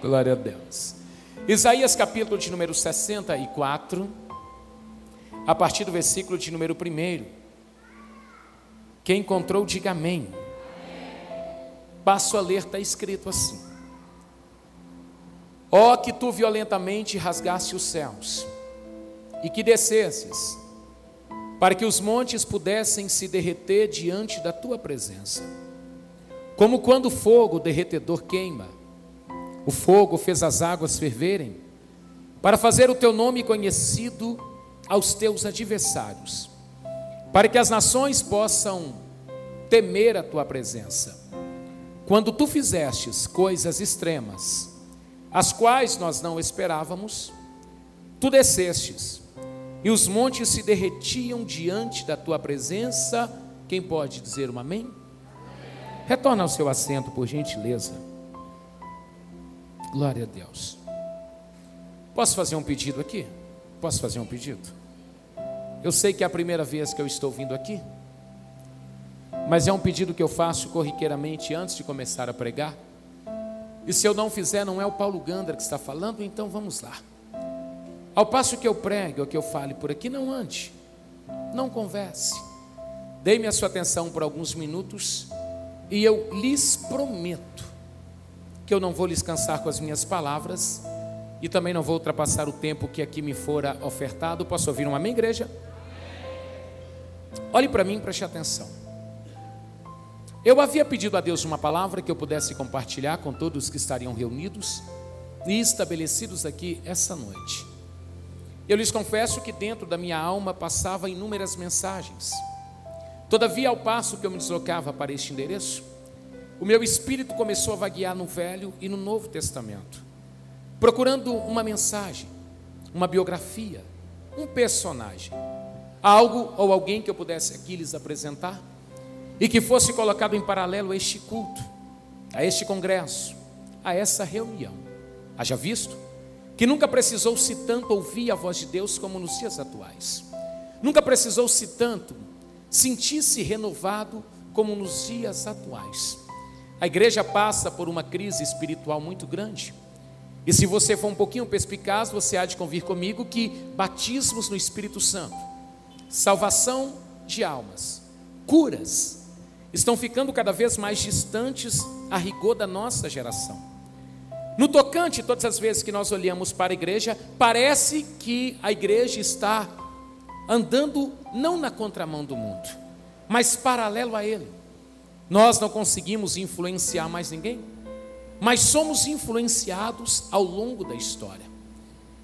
Glória a Deus. Isaías capítulo de número 64, a partir do versículo de número 1. Quem encontrou, diga amém. Passo a ler, está escrito assim: Ó oh, que tu violentamente rasgaste os céus, e que descesses, para que os montes pudessem se derreter diante da tua presença, como quando fogo derretedor queima o fogo fez as águas ferverem, para fazer o teu nome conhecido aos teus adversários, para que as nações possam temer a tua presença. Quando tu fizestes coisas extremas, as quais nós não esperávamos, tu descestes, e os montes se derretiam diante da tua presença. Quem pode dizer um amém? Retorna ao seu assento, por gentileza. Glória a Deus. Posso fazer um pedido aqui? Posso fazer um pedido? Eu sei que é a primeira vez que eu estou vindo aqui, mas é um pedido que eu faço corriqueiramente antes de começar a pregar. E se eu não fizer, não é o Paulo Gandra que está falando, então vamos lá. Ao passo que eu prego, ou que eu fale por aqui, não ande, não converse. Dê-me a sua atenção por alguns minutos e eu lhes prometo que eu não vou lhes cansar com as minhas palavras e também não vou ultrapassar o tempo que aqui me fora ofertado. Posso ouvir um amém, igreja? Olhe para mim e preste atenção. Eu havia pedido a Deus uma palavra que eu pudesse compartilhar com todos que estariam reunidos e estabelecidos aqui essa noite. Eu lhes confesso que dentro da minha alma passava inúmeras mensagens. Todavia, ao passo que eu me deslocava para este endereço, o meu espírito começou a vaguear no Velho e no Novo Testamento, procurando uma mensagem, uma biografia, um personagem, algo ou alguém que eu pudesse aqui lhes apresentar e que fosse colocado em paralelo a este culto, a este congresso, a essa reunião. Haja visto que nunca precisou-se tanto ouvir a voz de Deus como nos dias atuais. Nunca precisou-se tanto sentir-se renovado como nos dias atuais. A igreja passa por uma crise espiritual muito grande. E se você for um pouquinho perspicaz, você há de convir comigo que batismos no Espírito Santo, salvação de almas, curas, estão ficando cada vez mais distantes a rigor da nossa geração. No tocante, todas as vezes que nós olhamos para a igreja, parece que a igreja está andando não na contramão do mundo, mas paralelo a ele. Nós não conseguimos influenciar mais ninguém, mas somos influenciados ao longo da história.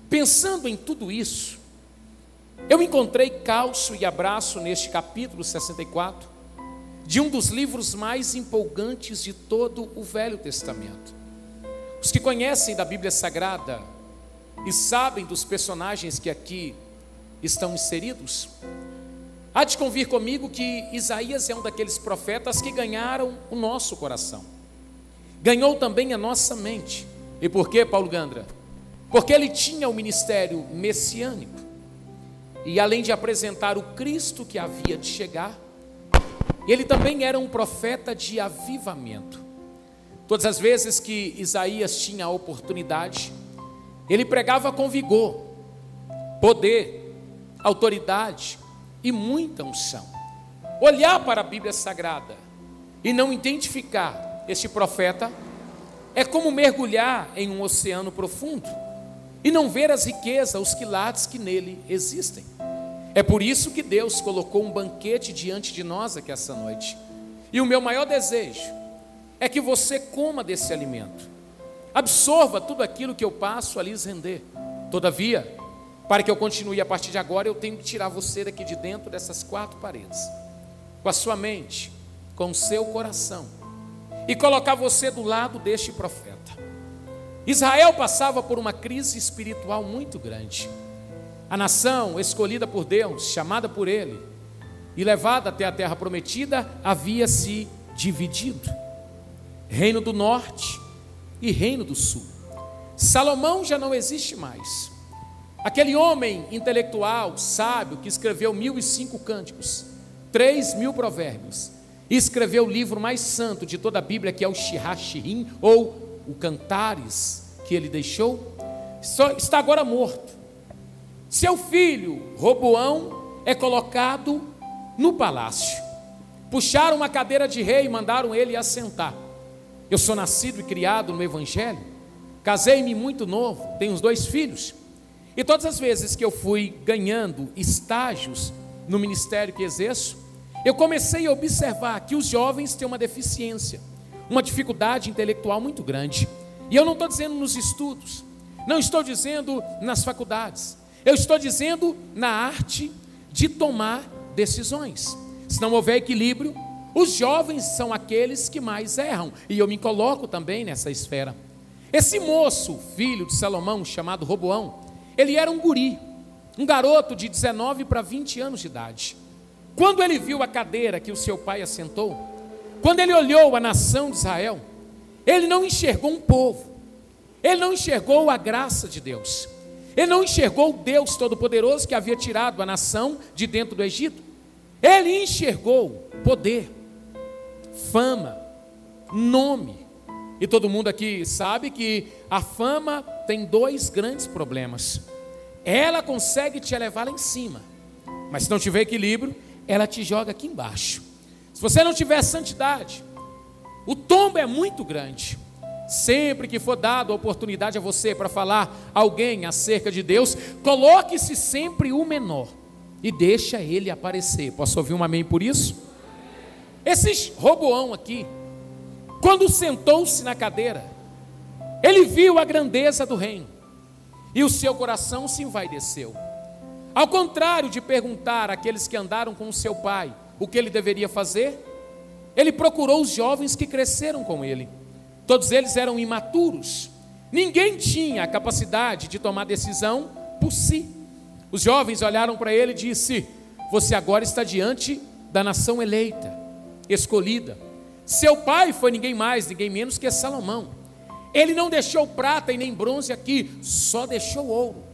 Pensando em tudo isso, eu encontrei calço e abraço neste capítulo 64 de um dos livros mais empolgantes de todo o Velho Testamento. Os que conhecem da Bíblia Sagrada e sabem dos personagens que aqui estão inseridos, Há de convir comigo que Isaías é um daqueles profetas que ganharam o nosso coração, ganhou também a nossa mente. E por que, Paulo Gandra? Porque ele tinha o ministério messiânico, e além de apresentar o Cristo que havia de chegar, ele também era um profeta de avivamento. Todas as vezes que Isaías tinha a oportunidade, ele pregava com vigor, poder, autoridade, e muita unção. Olhar para a Bíblia Sagrada e não identificar este profeta é como mergulhar em um oceano profundo e não ver as riquezas, os quilates que nele existem. É por isso que Deus colocou um banquete diante de nós aqui essa noite. E o meu maior desejo é que você coma desse alimento, absorva tudo aquilo que eu passo a lhes render. Todavia, para que eu continue a partir de agora, eu tenho que tirar você daqui de dentro dessas quatro paredes, com a sua mente, com o seu coração, e colocar você do lado deste profeta. Israel passava por uma crise espiritual muito grande. A nação escolhida por Deus, chamada por Ele e levada até a terra prometida, havia se dividido: Reino do Norte e Reino do Sul. Salomão já não existe mais. Aquele homem intelectual, sábio, que escreveu mil e cinco cânticos, três mil provérbios, e escreveu o livro mais santo de toda a Bíblia, que é o Shirashirim, ou o Cantares que ele deixou está agora morto. Seu filho, Roboão, é colocado no palácio. Puxaram uma cadeira de rei e mandaram ele assentar. Eu sou nascido e criado no Evangelho, casei-me muito novo, tenho os dois filhos. E todas as vezes que eu fui ganhando estágios no ministério que exerço, eu comecei a observar que os jovens têm uma deficiência, uma dificuldade intelectual muito grande. E eu não estou dizendo nos estudos, não estou dizendo nas faculdades, eu estou dizendo na arte de tomar decisões. Se não houver equilíbrio, os jovens são aqueles que mais erram, e eu me coloco também nessa esfera. Esse moço, filho de Salomão, chamado Roboão, ele era um guri, um garoto de 19 para 20 anos de idade. Quando ele viu a cadeira que o seu pai assentou, quando ele olhou a nação de Israel, ele não enxergou um povo, ele não enxergou a graça de Deus, ele não enxergou o Deus Todo-Poderoso que havia tirado a nação de dentro do Egito, ele enxergou poder, fama, nome. E todo mundo aqui sabe que a fama tem dois grandes problemas. Ela consegue te elevar lá em cima, mas se não tiver equilíbrio, ela te joga aqui embaixo. Se você não tiver santidade, o tombo é muito grande. Sempre que for dado a oportunidade a você para falar alguém acerca de Deus, coloque-se sempre o menor e deixa ele aparecer. Posso ouvir um amém por isso? Esse Roboão aqui, quando sentou-se na cadeira, ele viu a grandeza do reino e o seu coração se envaideceu. Ao contrário de perguntar àqueles que andaram com o seu pai o que ele deveria fazer, ele procurou os jovens que cresceram com ele. Todos eles eram imaturos. Ninguém tinha a capacidade de tomar decisão por si. Os jovens olharam para ele e disse: "Você agora está diante da nação eleita, escolhida. Seu pai foi ninguém mais, ninguém menos que Salomão. Ele não deixou prata e nem bronze aqui, só deixou ouro.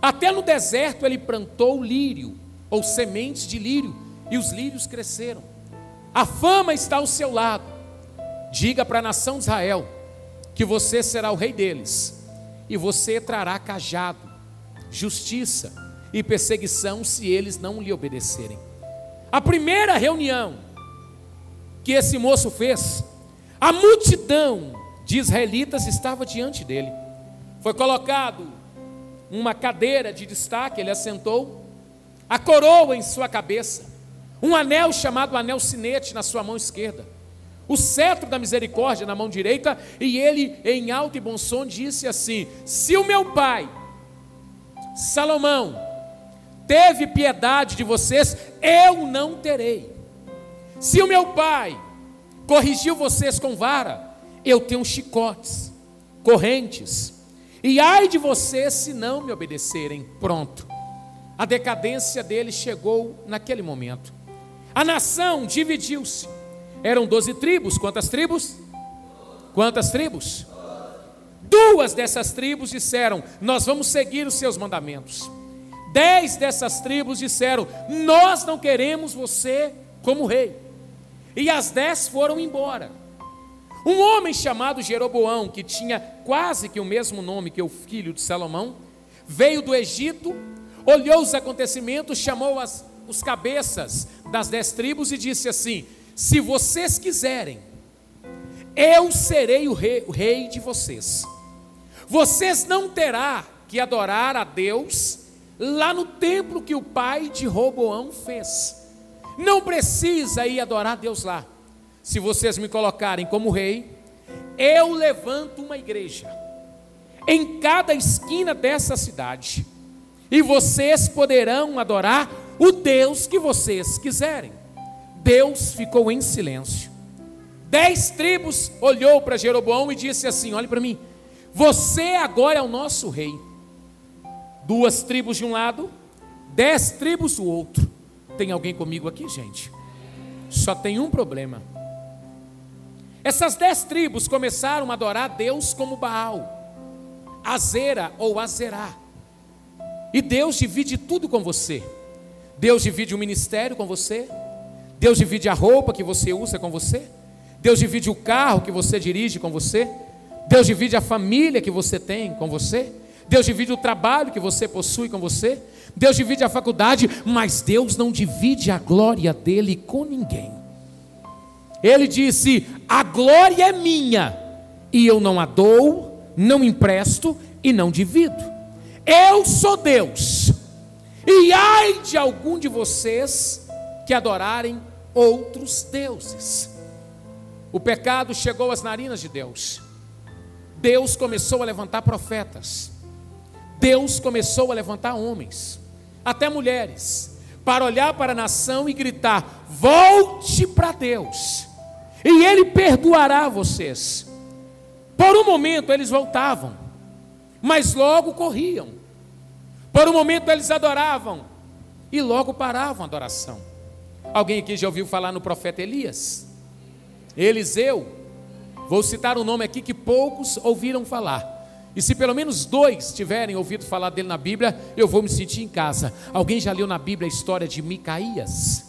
Até no deserto ele plantou lírio, ou sementes de lírio, e os lírios cresceram. A fama está ao seu lado. Diga para a nação de Israel que você será o rei deles, e você trará cajado, justiça e perseguição se eles não lhe obedecerem. A primeira reunião que esse moço fez, a multidão de israelitas estava diante dele. Foi colocado uma cadeira de destaque, ele assentou, a coroa em sua cabeça, um anel chamado anel sinete na sua mão esquerda, o cetro da misericórdia na mão direita, e ele, em alto e bom som, disse assim: Se o meu pai, Salomão, teve piedade de vocês, eu não terei. Se o meu pai corrigiu vocês com vara, eu tenho chicotes, correntes, e ai de vocês se não me obedecerem. Pronto. A decadência deles chegou naquele momento. A nação dividiu-se. Eram doze tribos. Quantas tribos? Quantas tribos? Duas dessas tribos disseram: Nós vamos seguir os seus mandamentos. Dez dessas tribos disseram: Nós não queremos você como rei. E as dez foram embora. Um homem chamado Jeroboão, que tinha quase que o mesmo nome que o filho de Salomão, veio do Egito, olhou os acontecimentos, chamou as, os cabeças das dez tribos e disse assim: Se vocês quiserem, eu serei o rei, o rei de vocês. Vocês não terá que adorar a Deus lá no templo que o pai de Roboão fez. Não precisa ir adorar Deus lá se vocês me colocarem como rei, eu levanto uma igreja em cada esquina dessa cidade, e vocês poderão adorar o Deus que vocês quiserem. Deus ficou em silêncio. Dez tribos olhou para Jeroboão e disse assim: Olhe para mim, você agora é o nosso rei. Duas tribos de um lado, dez tribos do outro. Tem alguém comigo aqui, gente? Só tem um problema essas dez tribos começaram a adorar Deus como Baal, Azera ou Azerá. E Deus divide tudo com você. Deus divide o ministério com você. Deus divide a roupa que você usa com você. Deus divide o carro que você dirige com você. Deus divide a família que você tem com você. Deus divide o trabalho que você possui com você. Deus divide a faculdade, mas Deus não divide a glória dele com ninguém. Ele disse: A glória é minha, e eu não a dou, não empresto e não divido. Eu sou Deus, e ai de algum de vocês que adorarem outros deuses. O pecado chegou às narinas de Deus. Deus começou a levantar profetas. Deus começou a levantar homens, até mulheres, para olhar para a nação e gritar: volte para Deus, e Ele perdoará vocês. Por um momento eles voltavam, mas logo corriam. Por um momento eles adoravam, e logo paravam a adoração. Alguém aqui já ouviu falar no profeta Elias? Eliseu. Vou citar um nome aqui que poucos ouviram falar. E se pelo menos dois tiverem ouvido falar dele na Bíblia, eu vou me sentir em casa. Alguém já leu na Bíblia a história de Micaías?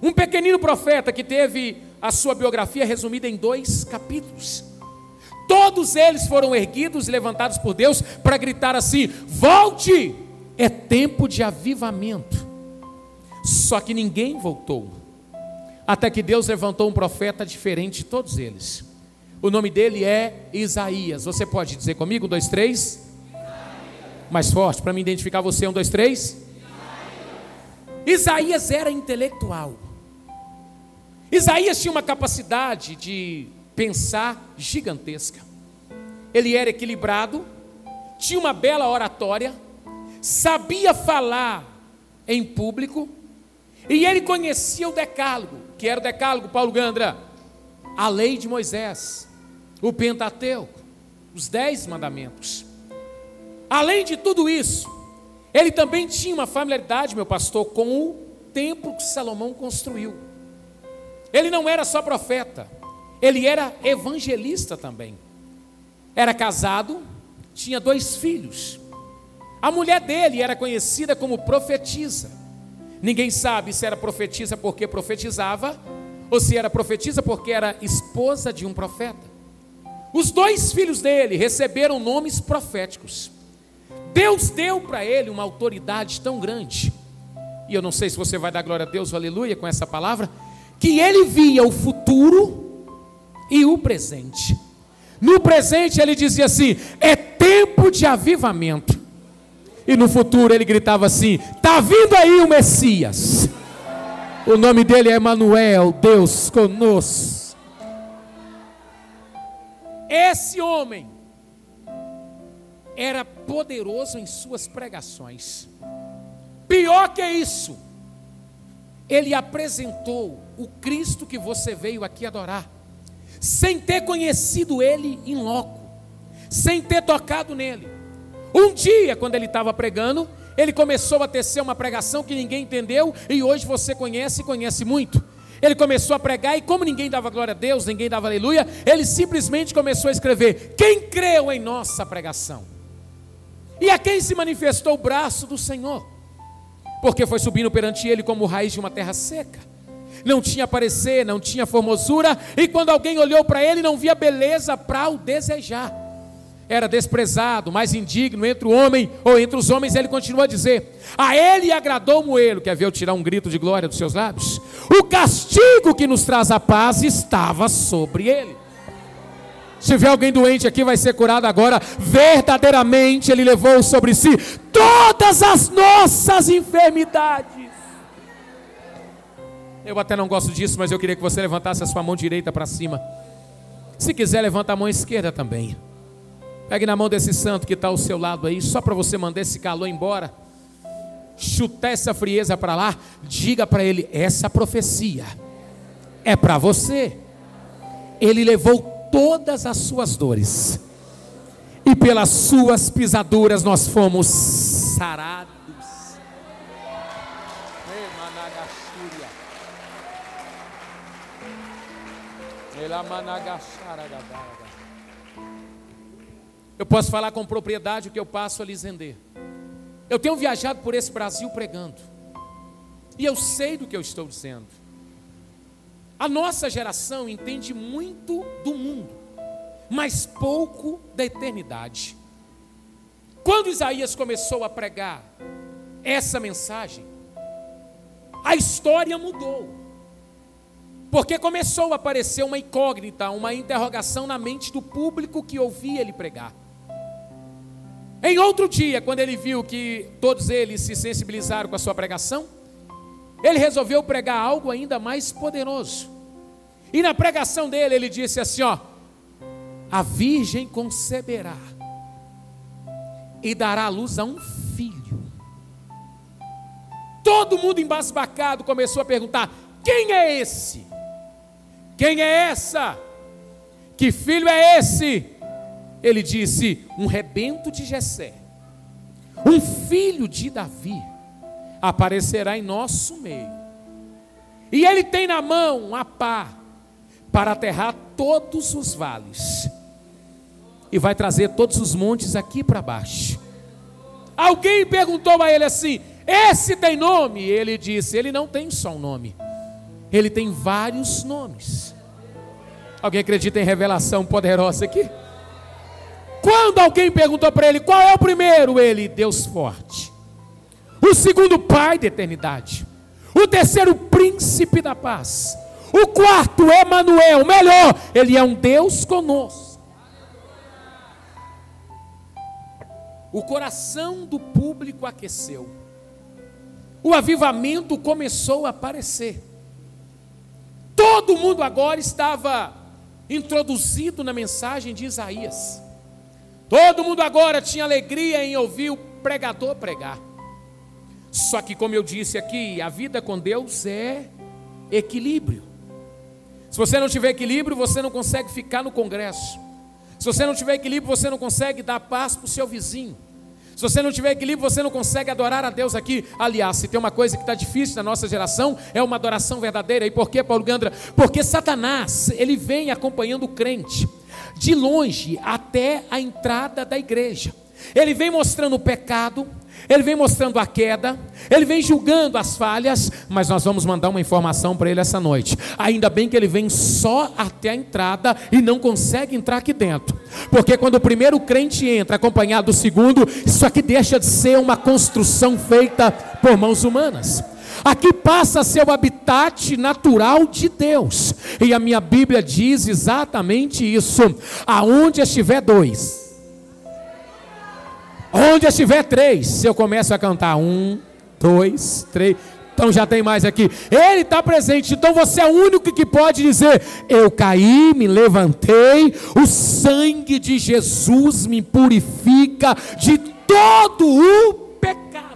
Um pequenino profeta que teve a sua biografia resumida em dois capítulos. Todos eles foram erguidos e levantados por Deus para gritar assim: volte, é tempo de avivamento. Só que ninguém voltou, até que Deus levantou um profeta diferente de todos eles. O nome dele é Isaías. Você pode dizer comigo? Um, dois, três. Mais forte, para me identificar você. Um, dois, três. Isaías era intelectual. Isaías tinha uma capacidade de pensar gigantesca. Ele era equilibrado, tinha uma bela oratória, sabia falar em público, e ele conhecia o decálogo, que era o decálogo, Paulo Gandra, a lei de Moisés o Pentateuco, os dez mandamentos. Além de tudo isso, ele também tinha uma familiaridade, meu pastor, com o templo que Salomão construiu. Ele não era só profeta, ele era evangelista também. Era casado, tinha dois filhos. A mulher dele era conhecida como profetisa. Ninguém sabe se era profetisa porque profetizava ou se era profetisa porque era esposa de um profeta. Os dois filhos dele receberam nomes proféticos. Deus deu para ele uma autoridade tão grande. E eu não sei se você vai dar glória a Deus, aleluia, com essa palavra, que ele via o futuro e o presente. No presente ele dizia assim: é tempo de avivamento. E no futuro ele gritava assim: está vindo aí o Messias. O nome dele é Emanuel, Deus conosco. Esse homem era poderoso em suas pregações. Pior que isso, ele apresentou o Cristo que você veio aqui adorar, sem ter conhecido ele em loco, sem ter tocado nele. Um dia, quando ele estava pregando, ele começou a tecer uma pregação que ninguém entendeu e hoje você conhece e conhece muito. Ele começou a pregar e, como ninguém dava glória a Deus, ninguém dava aleluia, ele simplesmente começou a escrever: Quem creu em nossa pregação? E a quem se manifestou o braço do Senhor? Porque foi subindo perante ele como raiz de uma terra seca. Não tinha parecer, não tinha formosura, e quando alguém olhou para ele, não via beleza para o desejar era desprezado, mais indigno entre o homem ou entre os homens, ele continua a dizer: A ele agradou o moelo, quer ver eu tirar um grito de glória dos seus lábios? O castigo que nos traz a paz estava sobre ele. Se tiver alguém doente aqui, vai ser curado agora. Verdadeiramente, ele levou sobre si todas as nossas enfermidades. Eu até não gosto disso, mas eu queria que você levantasse a sua mão direita para cima. Se quiser, levanta a mão esquerda também. Pegue na mão desse santo que está ao seu lado aí, só para você mandar esse calor embora. Chutar essa frieza para lá. Diga para ele: essa profecia é para você. Ele levou todas as suas dores, e pelas suas pisaduras nós fomos sarados. Eu posso falar com propriedade o que eu passo a lhes render. Eu tenho viajado por esse Brasil pregando. E eu sei do que eu estou dizendo. A nossa geração entende muito do mundo. mas pouco da eternidade. Quando Isaías começou a pregar essa mensagem, a história mudou. Porque começou a aparecer uma incógnita, uma interrogação na mente do público que ouvia ele pregar. Em outro dia, quando ele viu que todos eles se sensibilizaram com a sua pregação, ele resolveu pregar algo ainda mais poderoso. E na pregação dele, ele disse assim: Ó, a virgem conceberá e dará à luz a um filho. Todo mundo embasbacado começou a perguntar: quem é esse? Quem é essa? Que filho é esse? Ele disse: um rebento de Jessé, um filho de Davi, aparecerá em nosso meio. E ele tem na mão a pá para aterrar todos os vales e vai trazer todos os montes aqui para baixo. Alguém perguntou a ele assim: Esse tem nome? Ele disse: Ele não tem só um nome, ele tem vários nomes. Alguém acredita em revelação poderosa aqui? Quando alguém perguntou para ele qual é o primeiro, ele, Deus forte. O segundo, Pai da eternidade. O terceiro, Príncipe da paz. O quarto, Emanuel, melhor, ele é um Deus conosco. O coração do público aqueceu. O avivamento começou a aparecer. Todo mundo agora estava introduzido na mensagem de Isaías. Todo mundo agora tinha alegria em ouvir o pregador pregar. Só que, como eu disse aqui, a vida com Deus é equilíbrio. Se você não tiver equilíbrio, você não consegue ficar no congresso. Se você não tiver equilíbrio, você não consegue dar paz para o seu vizinho. Se você não tiver equilíbrio, você não consegue adorar a Deus aqui. Aliás, se tem uma coisa que está difícil na nossa geração, é uma adoração verdadeira. E por quê, Paulo Gandra? Porque Satanás, ele vem acompanhando o crente de longe até a entrada da igreja. Ele vem mostrando o pecado, ele vem mostrando a queda, ele vem julgando as falhas, mas nós vamos mandar uma informação para ele essa noite. Ainda bem que ele vem só até a entrada e não consegue entrar aqui dentro. Porque quando o primeiro crente entra acompanhado do segundo, isso aqui deixa de ser uma construção feita por mãos humanas. Aqui passa a ser o habitat natural de Deus. E a minha Bíblia diz exatamente isso. Aonde estiver dois, Onde estiver três, eu começo a cantar um, dois, três. Então já tem mais aqui. Ele está presente. Então você é o único que pode dizer: Eu caí, me levantei. O sangue de Jesus me purifica de todo o pecado.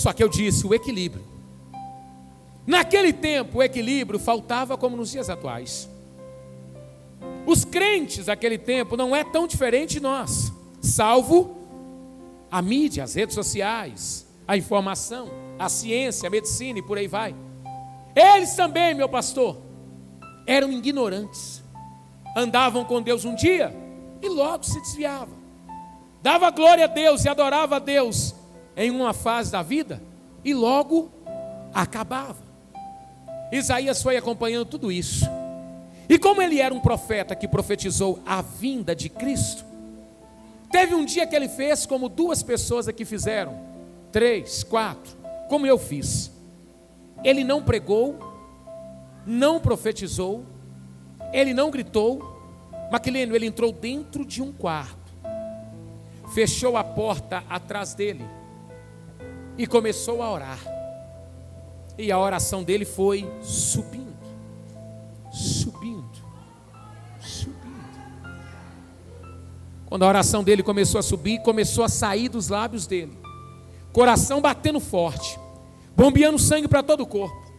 Só que eu disse: o equilíbrio. Naquele tempo, o equilíbrio faltava como nos dias atuais. Os crentes daquele tempo não é tão diferente de nós, salvo a mídia, as redes sociais, a informação, a ciência, a medicina e por aí vai. Eles também, meu pastor, eram ignorantes. Andavam com Deus um dia e logo se desviavam. Dava glória a Deus e adorava a Deus em uma fase da vida e logo acabava. Isaías foi acompanhando tudo isso. E como ele era um profeta que profetizou a vinda de Cristo, teve um dia que ele fez como duas pessoas aqui fizeram, três, quatro, como eu fiz. Ele não pregou, não profetizou, ele não gritou, Maquileno, ele entrou dentro de um quarto, fechou a porta atrás dele e começou a orar. E a oração dele foi subindo, subindo Quando a oração dele começou a subir, começou a sair dos lábios dele. Coração batendo forte, bombeando sangue para todo o corpo.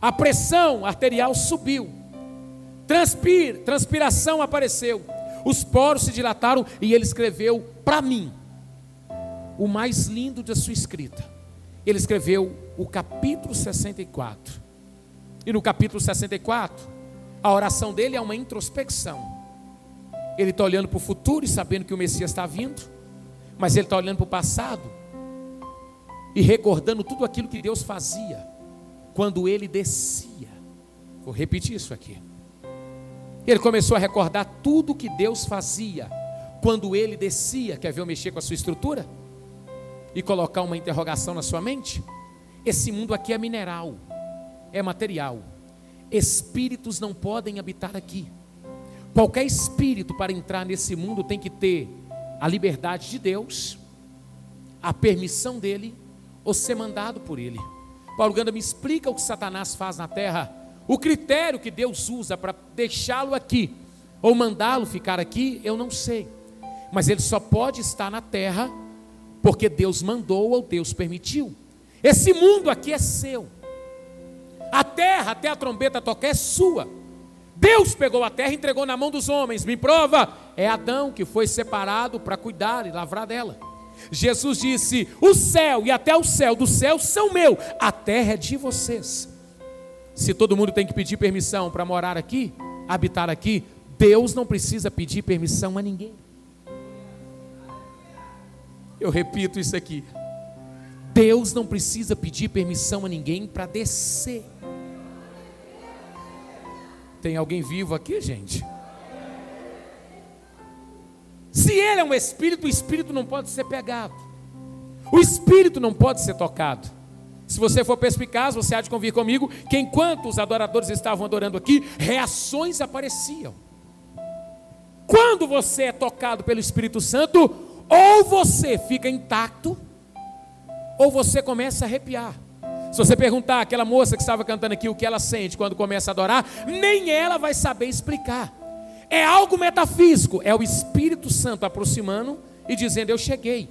A pressão arterial subiu. Transpir, transpiração apareceu. Os poros se dilataram e ele escreveu para mim o mais lindo da sua escrita. Ele escreveu o capítulo 64. E no capítulo 64, a oração dele é uma introspecção ele está olhando para o futuro e sabendo que o Messias está vindo, mas ele está olhando para o passado e recordando tudo aquilo que Deus fazia quando ele descia. Vou repetir isso aqui. Ele começou a recordar tudo que Deus fazia quando ele descia. Quer ver eu mexer com a sua estrutura? E colocar uma interrogação na sua mente? Esse mundo aqui é mineral, é material. Espíritos não podem habitar aqui. Qualquer espírito para entrar nesse mundo tem que ter a liberdade de Deus, a permissão dele ou ser mandado por ele. Paulo Ganda me explica o que Satanás faz na terra, o critério que Deus usa para deixá-lo aqui ou mandá-lo ficar aqui, eu não sei. Mas ele só pode estar na terra porque Deus mandou ou Deus permitiu. Esse mundo aqui é seu. A terra, até a trombeta tocar, é sua. Deus pegou a terra e entregou na mão dos homens. Me prova, é Adão que foi separado para cuidar e lavrar dela. Jesus disse: O céu e até o céu do céu são meu, a terra é de vocês. Se todo mundo tem que pedir permissão para morar aqui, habitar aqui, Deus não precisa pedir permissão a ninguém. Eu repito isso aqui. Deus não precisa pedir permissão a ninguém para descer. Tem alguém vivo aqui, gente? Se ele é um espírito, o espírito não pode ser pegado. O espírito não pode ser tocado. Se você for perspicaz, você há de convir comigo que enquanto os adoradores estavam adorando aqui, reações apareciam. Quando você é tocado pelo Espírito Santo, ou você fica intacto, ou você começa a arrepiar. Se você perguntar àquela moça que estava cantando aqui o que ela sente quando começa a adorar, nem ela vai saber explicar. É algo metafísico, é o Espírito Santo aproximando e dizendo: Eu cheguei.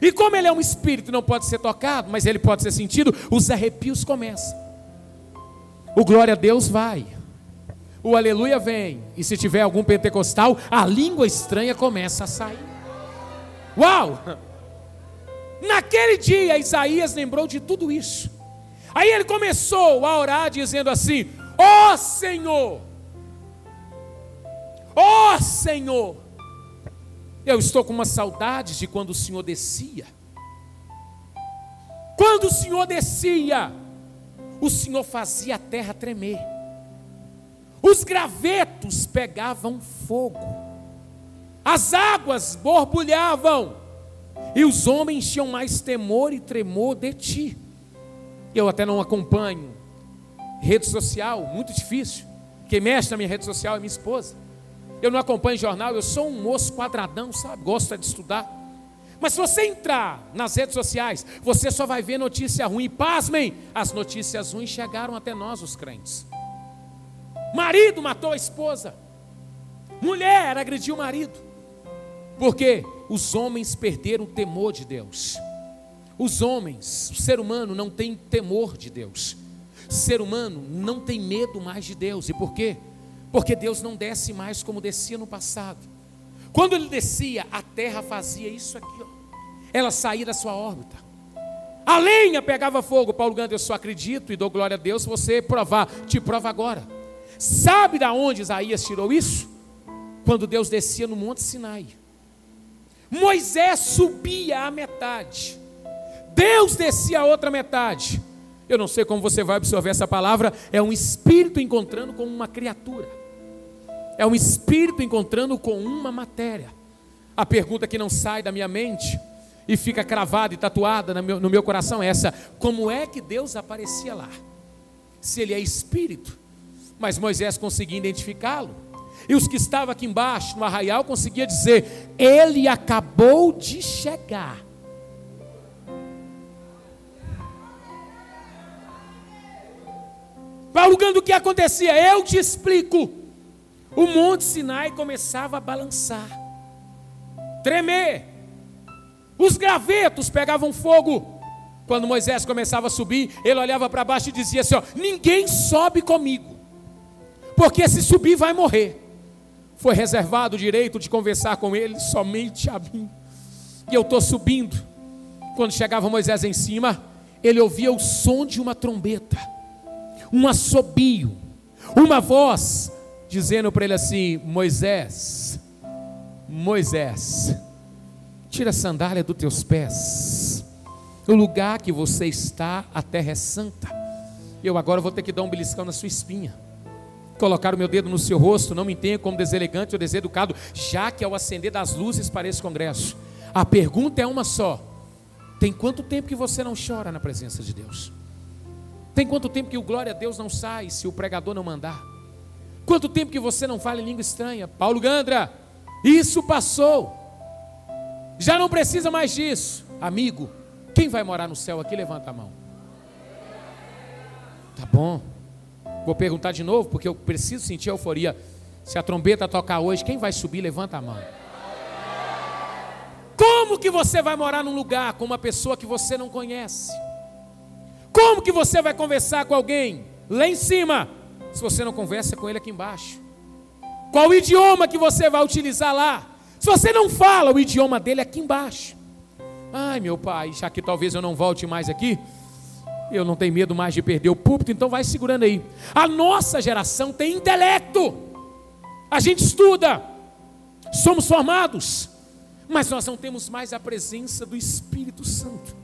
E como ele é um espírito não pode ser tocado, mas ele pode ser sentido, os arrepios começam. O glória a Deus vai. O aleluia vem. E se tiver algum pentecostal, a língua estranha começa a sair. Uau! Naquele dia, Isaías lembrou de tudo isso. Aí ele começou a orar dizendo assim: Ó oh, Senhor, ó oh, Senhor, eu estou com uma saudade de quando o Senhor descia. Quando o Senhor descia, o Senhor fazia a terra tremer. Os gravetos pegavam fogo. As águas borbulhavam. E os homens tinham mais temor e tremor de ti. Eu até não acompanho rede social, muito difícil. Quem mexe na minha rede social é minha esposa. Eu não acompanho jornal, eu sou um moço quadradão, sabe? Gosto de estudar. Mas se você entrar nas redes sociais, você só vai ver notícia ruim. Pasmem, as notícias ruins chegaram até nós, os crentes. Marido matou a esposa. Mulher agrediu o marido. Por quê? Os homens perderam o temor de Deus. Os homens, o ser humano não tem temor de Deus. O ser humano não tem medo mais de Deus. E por quê? Porque Deus não desce mais como descia no passado. Quando ele descia, a terra fazia isso aqui, ó. Ela saía da sua órbita. A lenha pegava fogo. Paulo Gandhi, eu só acredito e dou glória a Deus você provar. Te prova agora. Sabe da onde Isaías tirou isso? Quando Deus descia no Monte Sinai. Moisés subia a metade. Deus descia a outra metade. Eu não sei como você vai absorver essa palavra. É um espírito encontrando com uma criatura. É um espírito encontrando com uma matéria. A pergunta que não sai da minha mente e fica cravada e tatuada no meu, coração é essa: como é que Deus aparecia lá? Se ele é espírito, mas Moisés conseguia identificá-lo. E os que estavam aqui embaixo no arraial conseguiam dizer: ele acabou de chegar. Paulo Gando, o que acontecia? Eu te explico. O monte Sinai começava a balançar, tremer. Os gravetos pegavam fogo. Quando Moisés começava a subir, ele olhava para baixo e dizia assim: ó, Ninguém sobe comigo, porque se subir vai morrer. Foi reservado o direito de conversar com ele somente a mim. E eu estou subindo. Quando chegava Moisés em cima, ele ouvia o som de uma trombeta um assobio, uma voz dizendo para ele assim: Moisés, Moisés, tira a sandália dos teus pés. O lugar que você está, a terra é santa. Eu agora vou ter que dar um beliscão na sua espinha. Colocar o meu dedo no seu rosto, não me tenha como deselegante ou deseducado, já que ao acender das luzes para esse congresso. A pergunta é uma só: tem quanto tempo que você não chora na presença de Deus? Tem quanto tempo que o glória a Deus não sai se o pregador não mandar? Quanto tempo que você não fala em língua estranha? Paulo Gandra, isso passou. Já não precisa mais disso. Amigo, quem vai morar no céu aqui? Levanta a mão. Tá bom. Vou perguntar de novo, porque eu preciso sentir euforia. Se a trombeta tocar hoje, quem vai subir? Levanta a mão. Como que você vai morar num lugar com uma pessoa que você não conhece? Como que você vai conversar com alguém lá em cima, se você não conversa com ele aqui embaixo? Qual idioma que você vai utilizar lá? Se você não fala o idioma dele aqui embaixo. Ai, meu pai, já que talvez eu não volte mais aqui, eu não tenho medo mais de perder o púlpito, então vai segurando aí. A nossa geração tem intelecto. A gente estuda. Somos formados. Mas nós não temos mais a presença do Espírito Santo.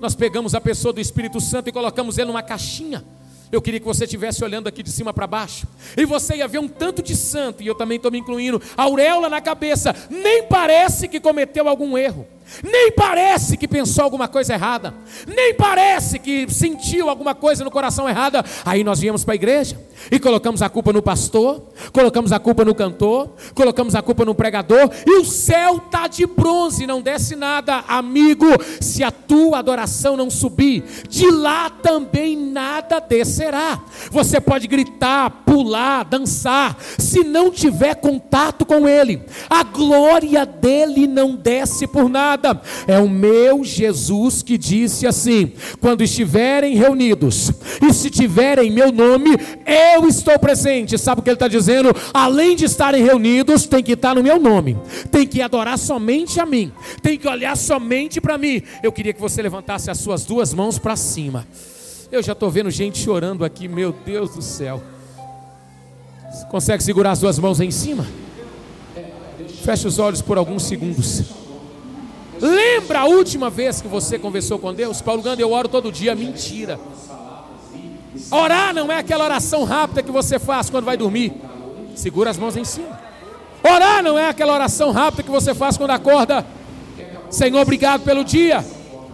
Nós pegamos a pessoa do Espírito Santo e colocamos ele numa caixinha. Eu queria que você estivesse olhando aqui de cima para baixo. E você ia ver um tanto de santo, e eu também estou me incluindo, auréola na cabeça. Nem parece que cometeu algum erro. Nem parece que pensou alguma coisa errada, nem parece que sentiu alguma coisa no coração errada. Aí nós viemos para a igreja e colocamos a culpa no pastor, colocamos a culpa no cantor, colocamos a culpa no pregador, e o céu está de bronze, não desce nada, amigo. Se a tua adoração não subir, de lá também nada descerá. Você pode gritar, pular, dançar, se não tiver contato com Ele, a glória dele não desce por nada nada. É o meu Jesus que disse assim: quando estiverem reunidos e se tiverem meu nome, eu estou presente. Sabe o que ele está dizendo? Além de estarem reunidos, tem que estar no meu nome, tem que adorar somente a mim, tem que olhar somente para mim. Eu queria que você levantasse as suas duas mãos para cima. Eu já estou vendo gente chorando aqui, meu Deus do céu. Você consegue segurar as duas mãos em cima? Feche os olhos por alguns segundos. Lembra a última vez que você conversou com Deus? Paulo Gando, eu oro todo dia. Mentira. Orar não é aquela oração rápida que você faz quando vai dormir. Segura as mãos em cima. Orar não é aquela oração rápida que você faz quando acorda. Senhor, obrigado pelo dia.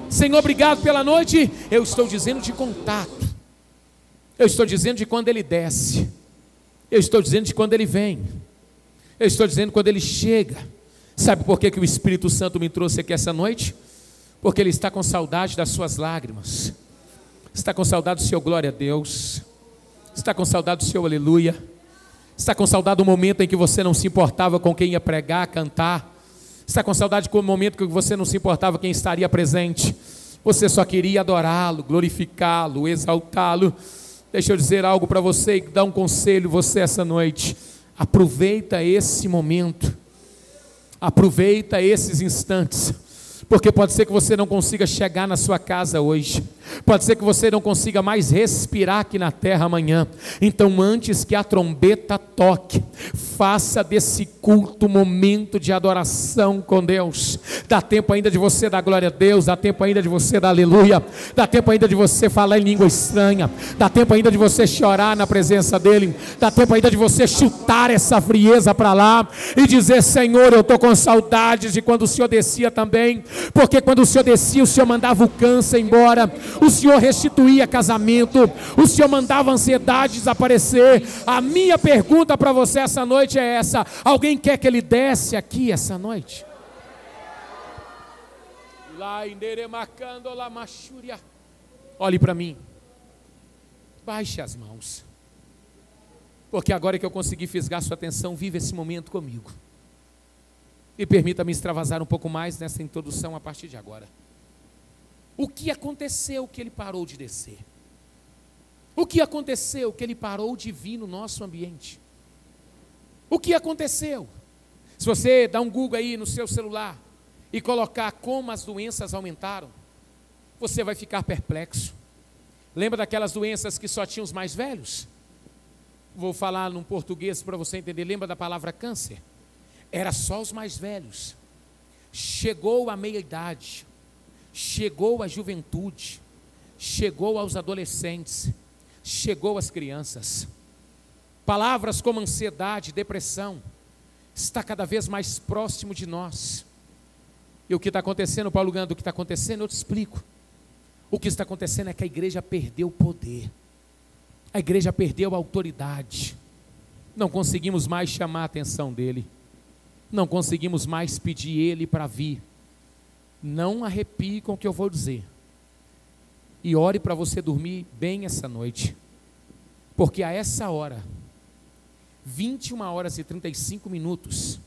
Senhor, obrigado pela noite. Eu estou dizendo de contato. Eu estou dizendo de quando ele desce. Eu estou dizendo de quando ele vem. Eu estou dizendo quando ele chega. Sabe por que, que o Espírito Santo me trouxe aqui essa noite? Porque ele está com saudade das suas lágrimas, está com saudade do seu glória a Deus, está com saudade do seu aleluia, está com saudade do momento em que você não se importava com quem ia pregar, cantar, está com saudade do momento que você não se importava quem estaria presente, você só queria adorá-lo, glorificá-lo, exaltá-lo. Deixa eu dizer algo para você e dar um conselho você essa noite. Aproveita esse momento Aproveita esses instantes, porque pode ser que você não consiga chegar na sua casa hoje, Pode ser que você não consiga mais respirar aqui na terra amanhã. Então, antes que a trombeta toque, faça desse culto momento de adoração com Deus. Dá tempo ainda de você dar glória a Deus, dá tempo ainda de você dar aleluia, dá tempo ainda de você falar em língua estranha, dá tempo ainda de você chorar na presença dEle, dá tempo ainda de você chutar essa frieza para lá e dizer: Senhor, eu estou com saudades de quando o Senhor descia também, porque quando o Senhor descia, o Senhor mandava o câncer embora o Senhor restituía casamento, o Senhor mandava ansiedade desaparecer. A minha pergunta para você essa noite é essa: alguém quer que ele desce aqui essa noite? Olhe para mim, baixe as mãos, porque agora que eu consegui fisgar sua atenção, vive esse momento comigo. E permita-me extravasar um pouco mais nessa introdução a partir de agora. O que aconteceu que ele parou de descer? O que aconteceu que ele parou de vir no nosso ambiente? O que aconteceu? Se você dá um Google aí no seu celular e colocar como as doenças aumentaram, você vai ficar perplexo. Lembra daquelas doenças que só tinham os mais velhos? Vou falar num português para você entender. Lembra da palavra câncer? Era só os mais velhos. Chegou a meia-idade, chegou à juventude, chegou aos adolescentes, chegou às crianças. Palavras como ansiedade, depressão, está cada vez mais próximo de nós. E o que está acontecendo, Paulo Gando, o que está acontecendo, eu te explico. O que está acontecendo é que a igreja perdeu o poder, a igreja perdeu a autoridade, não conseguimos mais chamar a atenção dele, não conseguimos mais pedir ele para vir. Não arrepie com o que eu vou dizer, e ore para você dormir bem essa noite, porque a essa hora, 21 horas e 35 minutos,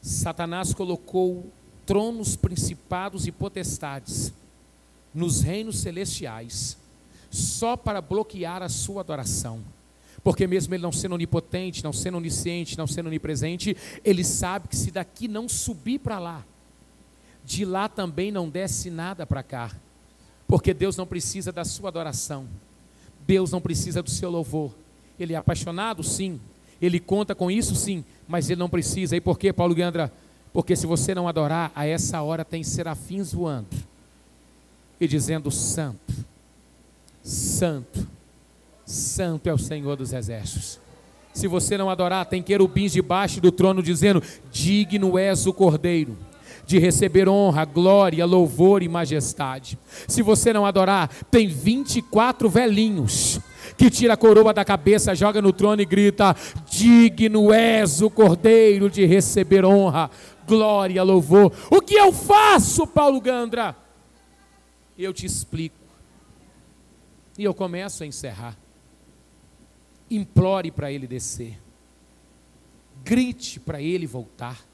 Satanás colocou tronos, principados e potestades nos reinos celestiais, só para bloquear a sua adoração. Porque mesmo ele não sendo onipotente, não sendo onisciente, não sendo onipresente, ele sabe que se daqui não subir para lá, de lá também não desce nada para cá. Porque Deus não precisa da sua adoração. Deus não precisa do seu louvor. Ele é apaixonado, sim. Ele conta com isso, sim. Mas ele não precisa. E por quê, Paulo Gandra? Porque se você não adorar, a essa hora tem serafins voando e dizendo: Santo, Santo, Santo é o Senhor dos Exércitos. Se você não adorar, tem querubins debaixo do trono dizendo: Digno és o Cordeiro de receber honra, glória, louvor e majestade. Se você não adorar, tem 24 velhinhos que tira a coroa da cabeça, joga no trono e grita: Digno és o Cordeiro de receber honra, glória, louvor. O que eu faço, Paulo Gandra? eu te explico. E eu começo a encerrar. Implore para ele descer. Grite para ele voltar.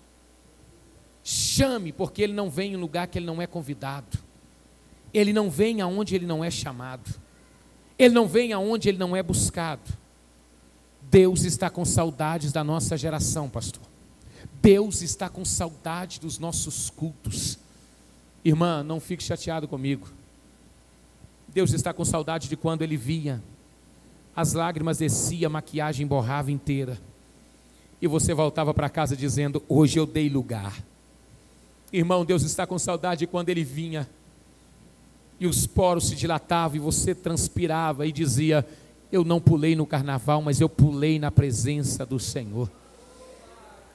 Chame, porque ele não vem em lugar que ele não é convidado. Ele não vem aonde ele não é chamado. Ele não vem aonde ele não é buscado. Deus está com saudades da nossa geração, pastor. Deus está com saudade dos nossos cultos. Irmã, não fique chateado comigo. Deus está com saudade de quando ele via. As lágrimas desciam, a maquiagem borrava inteira. E você voltava para casa dizendo: Hoje eu dei lugar. Irmão, Deus está com saudade de quando ele vinha. E os poros se dilatavam e você transpirava e dizia: Eu não pulei no carnaval, mas eu pulei na presença do Senhor.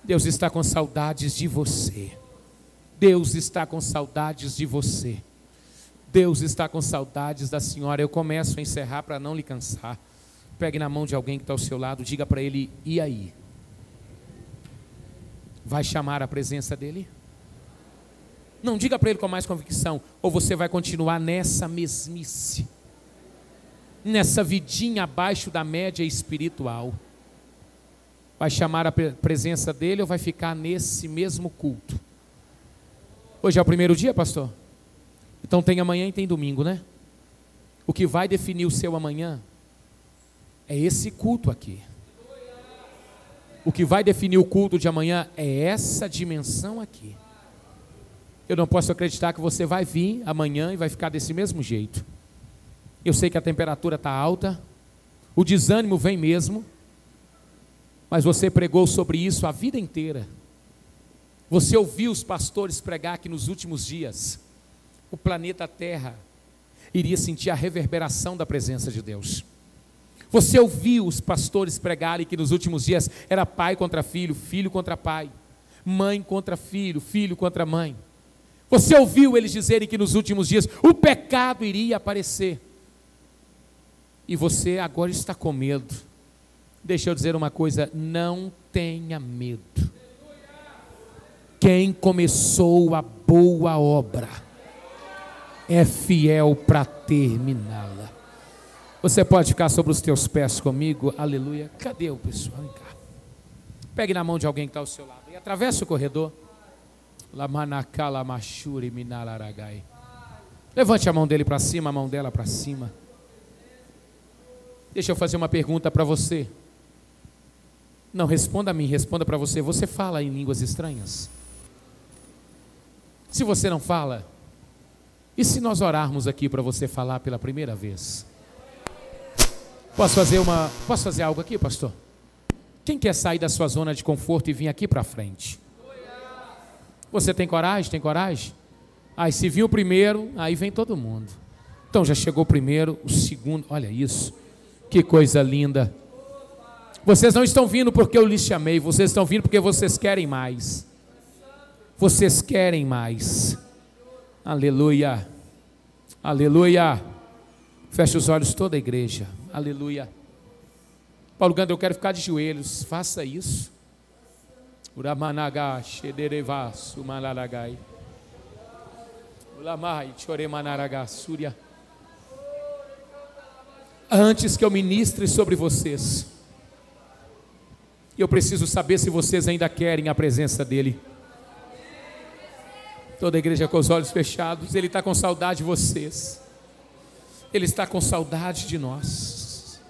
Deus está com saudades de você. Deus está com saudades de você. Deus está com saudades da senhora. Eu começo a encerrar para não lhe cansar. Pegue na mão de alguém que está ao seu lado, diga para ele: e aí? Vai chamar a presença dele? Não diga para ele com mais convicção, ou você vai continuar nessa mesmice, nessa vidinha abaixo da média espiritual. Vai chamar a presença dele ou vai ficar nesse mesmo culto? Hoje é o primeiro dia, pastor? Então tem amanhã e tem domingo, né? O que vai definir o seu amanhã é esse culto aqui. O que vai definir o culto de amanhã é essa dimensão aqui. Eu não posso acreditar que você vai vir amanhã e vai ficar desse mesmo jeito. Eu sei que a temperatura está alta, o desânimo vem mesmo, mas você pregou sobre isso a vida inteira. Você ouviu os pastores pregar que nos últimos dias o planeta Terra iria sentir a reverberação da presença de Deus. Você ouviu os pastores pregarem que nos últimos dias era pai contra filho, filho contra pai, mãe contra filho, filho contra mãe. Você ouviu eles dizerem que nos últimos dias o pecado iria aparecer. E você agora está com medo. Deixa eu dizer uma coisa: não tenha medo. Quem começou a boa obra é fiel para terminá-la. Você pode ficar sobre os teus pés comigo, aleluia. Cadê o pessoal? Vem cá. Pegue na mão de alguém que está ao seu lado e atravesse o corredor. Levante a mão dele para cima, a mão dela para cima. Deixa eu fazer uma pergunta para você. Não responda a mim, responda para você. Você fala em línguas estranhas? Se você não fala, e se nós orarmos aqui para você falar pela primeira vez? Posso fazer uma, posso fazer algo aqui, pastor? Quem quer sair da sua zona de conforto e vir aqui para frente? Você tem coragem? Tem coragem? Aí se viu o primeiro, aí vem todo mundo. Então já chegou o primeiro, o segundo, olha isso. Que coisa linda. Vocês não estão vindo porque eu lhes chamei, vocês estão vindo porque vocês querem mais. Vocês querem mais. Aleluia. Aleluia. Feche os olhos toda a igreja. Aleluia. Paulo Ganda, eu quero ficar de joelhos. Faça isso. Uramanaga, Shedereva, Sumalaragai. Ulamai, Choremanaraga, Surya. Antes que eu ministre sobre vocês, eu preciso saber se vocês ainda querem a presença dEle. Toda a igreja com os olhos fechados, Ele está com saudade de vocês. Ele está com saudade de nós.